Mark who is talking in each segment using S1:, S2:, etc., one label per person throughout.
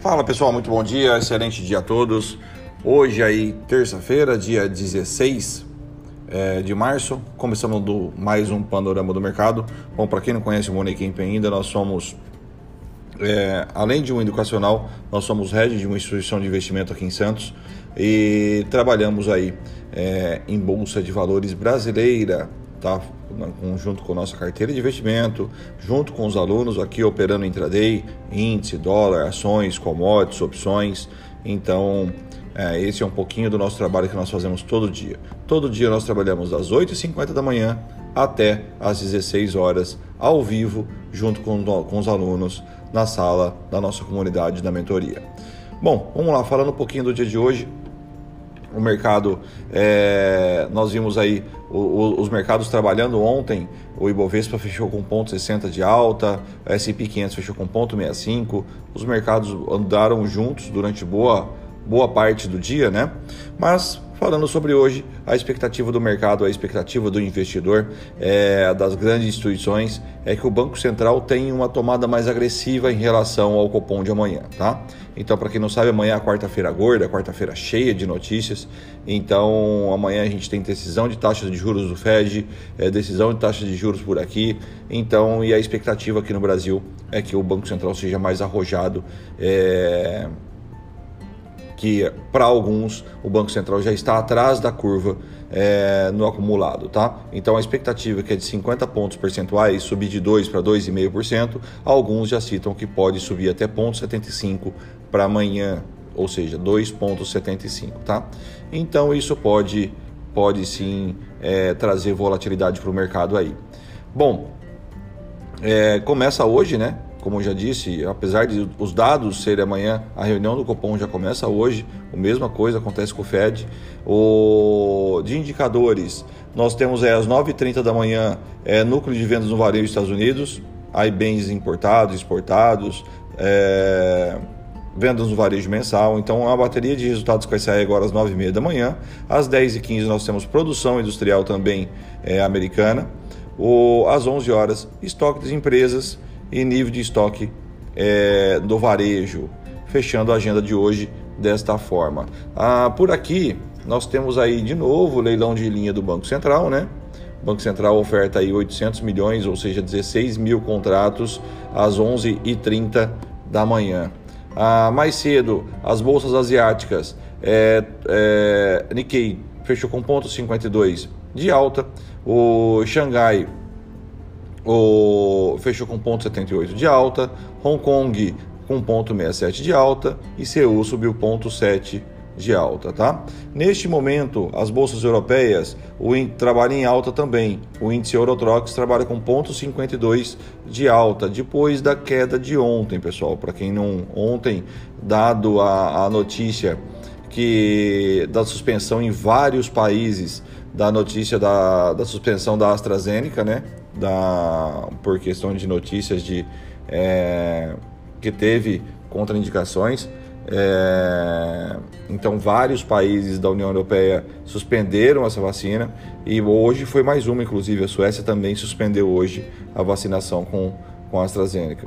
S1: Fala pessoal, muito bom dia, excelente dia a todos. Hoje aí, terça-feira, dia 16 é, de março, começando do, mais um panorama do mercado. Bom, para quem não conhece o Money Camp ainda, nós somos, é, além de um educacional, nós somos head de uma instituição de investimento aqui em Santos e trabalhamos aí é, em bolsa de valores brasileira, tá? junto com a nossa carteira de investimento, junto com os alunos aqui operando intraday, índice, dólar, ações, commodities, opções. Então, é, esse é um pouquinho do nosso trabalho que nós fazemos todo dia. Todo dia nós trabalhamos das 8h50 da manhã até às 16 horas, ao vivo, junto com, com os alunos na sala da nossa comunidade da mentoria. Bom, vamos lá, falando um pouquinho do dia de hoje o mercado, é, nós vimos aí o, o, os mercados trabalhando. Ontem, o Ibovespa fechou com 0,60 de alta, o S&P 500 fechou com 0,65, os mercados andaram juntos durante boa, boa parte do dia, né? Mas falando sobre hoje a expectativa do mercado, a expectativa do investidor, é, das grandes instituições, é que o Banco Central tenha uma tomada mais agressiva em relação ao Copom de amanhã, tá? Então, para quem não sabe, amanhã é quarta-feira gorda, quarta-feira cheia de notícias. Então, amanhã a gente tem decisão de taxas de juros do Fed, é, decisão de taxas de juros por aqui. Então, e a expectativa aqui no Brasil é que o Banco Central seja mais arrojado. É que para alguns o Banco Central já está atrás da curva é, no acumulado, tá? Então a expectativa é que é de 50 pontos percentuais subir de 2 para 2,5%, alguns já citam que pode subir até 0,75 para amanhã, ou seja, 2,75, tá? Então isso pode, pode sim é, trazer volatilidade para o mercado aí. Bom, é, começa hoje, né? Como eu já disse, apesar de os dados serem amanhã, a reunião do Copom já começa hoje, a mesma coisa acontece com o Fed. O, de indicadores, nós temos é, às 9h30 da manhã é, núcleo de vendas no varejo dos Estados Unidos, aí bens importados, exportados, é, vendas no varejo mensal. Então, a bateria de resultados que vai sair agora às 9h30 da manhã. Às 10h15 nós temos produção industrial também é, americana. O, às 11 horas, estoque das empresas e nível de estoque é, do varejo, fechando a agenda de hoje desta forma. Ah, por aqui nós temos aí de novo o leilão de linha do Banco Central, né? O Banco Central oferta aí 800 milhões, ou seja, 16 mil contratos às 11h30 da manhã. Ah, mais cedo, as bolsas asiáticas, é, é, Nikkei fechou com ponto 52 de alta, o Xangai o, fechou com 0,78 de alta, Hong Kong com 0,67 de alta e Seul subiu 0,7 de alta, tá? Neste momento, as bolsas europeias o trabalham em alta também. O índice Eurotrox trabalha com 0,52 de alta depois da queda de ontem, pessoal. Para quem não ontem, dado a, a notícia que da suspensão em vários países da notícia da, da suspensão da AstraZeneca, né? Da, por questão de notícias de é, que teve contraindicações. É, então, vários países da União Europeia suspenderam essa vacina e hoje foi mais uma, inclusive a Suécia também suspendeu hoje a vacinação com, com a AstraZeneca.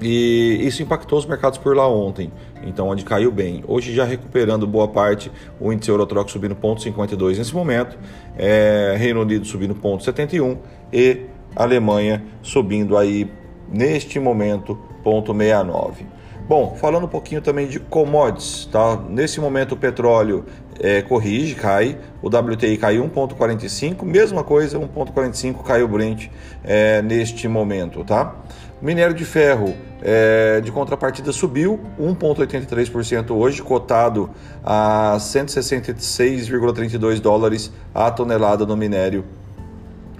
S1: E isso impactou os mercados por lá ontem, então onde caiu bem. Hoje já recuperando boa parte, o índice Eurotrox subindo 0,52 nesse momento, é, Reino Unido subindo 0,71 e Alemanha subindo aí neste momento 0,69. Bom, falando um pouquinho também de commodities, tá? Nesse momento o petróleo é, corrige, cai, o WTI caiu 1,45, mesma coisa, 1,45 caiu o Brent é, neste momento, tá? Minério de ferro é, de contrapartida subiu 1,83% hoje, cotado a 166,32 dólares a tonelada no minério,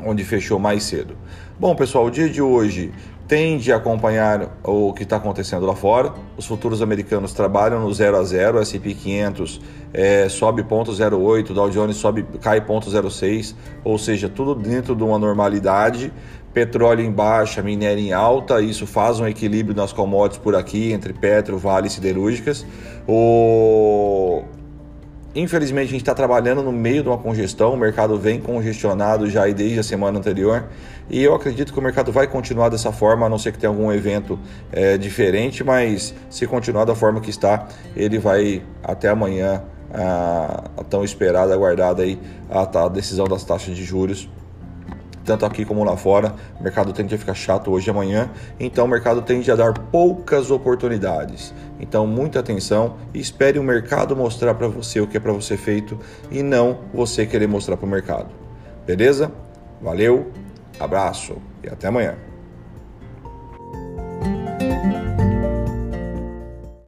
S1: onde fechou mais cedo. Bom, pessoal, o dia de hoje tende a acompanhar o que está acontecendo lá fora. Os futuros americanos trabalham no 0 a 0, S&P 500 é, sobe 0,08, Dow Jones sobe, cai 0,06, ou seja, tudo dentro de uma normalidade. Petróleo em baixa, minério em alta, isso faz um equilíbrio nas commodities por aqui entre petro, vale e siderúrgicas. O Infelizmente, a gente está trabalhando no meio de uma congestão, o mercado vem congestionado já desde a semana anterior e eu acredito que o mercado vai continuar dessa forma, a não ser que tenha algum evento é, diferente, mas se continuar da forma que está, ele vai até amanhã, a, a tão esperada, aguardada aí, a, a decisão das taxas de juros tanto aqui como lá fora. O mercado tende a ficar chato hoje e amanhã, então o mercado tende a dar poucas oportunidades. Então, muita atenção e espere o mercado mostrar para você o que é para você feito e não você querer mostrar para o mercado. Beleza? Valeu, abraço e até amanhã.